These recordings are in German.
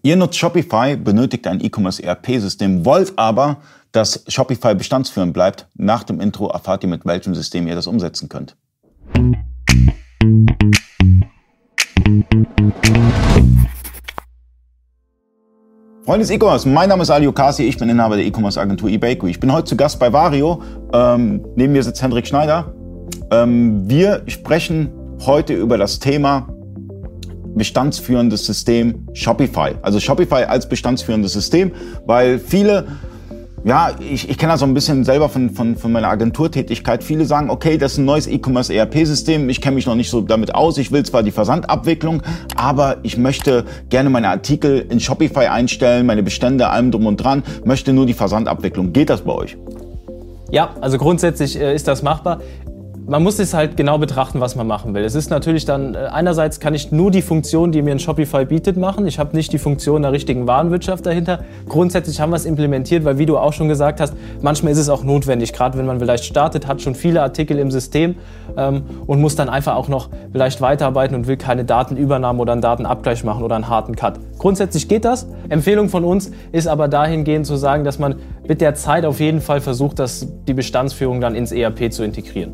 Ihr nutzt Shopify, benötigt ein E-Commerce ERP-System, wollt aber, dass Shopify bestandsführend bleibt. Nach dem Intro erfahrt ihr, mit welchem System ihr das umsetzen könnt. Freunde des E-Commerce, mein Name ist Ali Okasi, ich bin Inhaber der E-Commerce Agentur eBakery. Ich bin heute zu Gast bei Vario. Ähm, neben mir sitzt Hendrik Schneider. Ähm, wir sprechen heute über das Thema bestandsführendes System Shopify. Also Shopify als bestandsführendes System, weil viele ja, ich, ich kenne das so ein bisschen selber von, von, von meiner Agenturtätigkeit. Viele sagen, okay, das ist ein neues E-Commerce ERP-System, ich kenne mich noch nicht so damit aus, ich will zwar die Versandabwicklung, aber ich möchte gerne meine Artikel in Shopify einstellen, meine Bestände, allem drum und dran, möchte nur die Versandabwicklung. Geht das bei euch? Ja, also grundsätzlich äh, ist das machbar man muss es halt genau betrachten, was man machen will. Es ist natürlich dann, äh, einerseits kann ich nur die Funktion, die mir ein Shopify bietet, machen. Ich habe nicht die Funktion der richtigen Warenwirtschaft dahinter. Grundsätzlich haben wir es implementiert, weil wie du auch schon gesagt hast, manchmal ist es auch notwendig, gerade wenn man vielleicht startet, hat schon viele Artikel im System ähm, und muss dann einfach auch noch vielleicht weiterarbeiten und will keine Datenübernahme oder einen Datenabgleich machen oder einen harten Cut. Grundsätzlich geht das. Empfehlung von uns ist aber dahingehend zu sagen, dass man mit der Zeit auf jeden Fall versucht, dass die Bestandsführung dann ins ERP zu integrieren.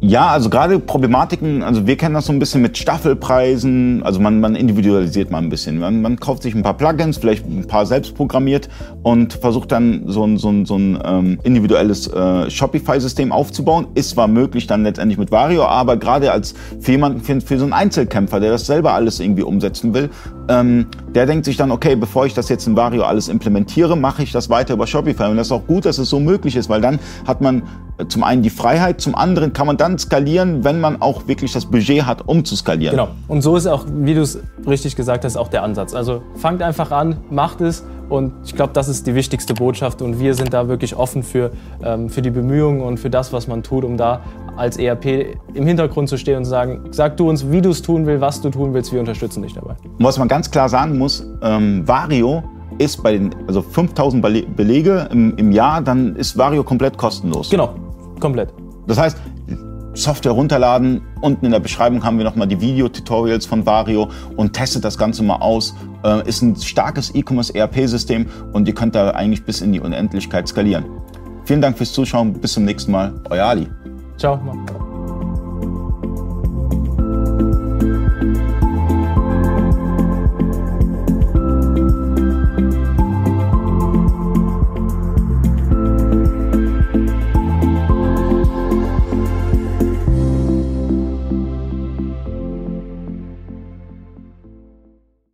Ja, also gerade Problematiken, also wir kennen das so ein bisschen mit Staffelpreisen, also man, man individualisiert mal ein bisschen. Man, man kauft sich ein paar Plugins, vielleicht ein paar selbst programmiert und versucht dann so ein, so ein, so ein ähm, individuelles äh, Shopify-System aufzubauen. Ist zwar möglich dann letztendlich mit Vario, aber gerade als für jemanden, für, für so einen Einzelkämpfer, der das selber alles irgendwie umsetzen will, ähm, der denkt sich dann, okay, bevor ich das jetzt in Vario alles implementiere, mache ich das weiter über Shopify. Und das ist auch gut, dass es so möglich ist, weil dann hat man zum einen die Freiheit, zum anderen kann man dann skalieren, wenn man auch wirklich das Budget hat, um zu skalieren. Genau. Und so ist auch, wie du es richtig gesagt hast, auch der Ansatz. Also fangt einfach an, macht es und ich glaube, das ist die wichtigste Botschaft und wir sind da wirklich offen für, ähm, für die Bemühungen und für das, was man tut, um da als ERP im Hintergrund zu stehen und zu sagen, sag du uns, wie du es tun willst, was du tun willst, wir unterstützen dich dabei. Und was man ganz klar sagen muss, ähm, Vario ist bei den also 5000 Belege im, im Jahr, dann ist Vario komplett kostenlos. Genau, Komplett. Das heißt, Software runterladen. Unten in der Beschreibung haben wir nochmal die Videotutorials von Vario und testet das Ganze mal aus. Äh, ist ein starkes E-Commerce ERP-System und ihr könnt da eigentlich bis in die Unendlichkeit skalieren. Vielen Dank fürs Zuschauen. Bis zum nächsten Mal. Euer Ali. Ciao.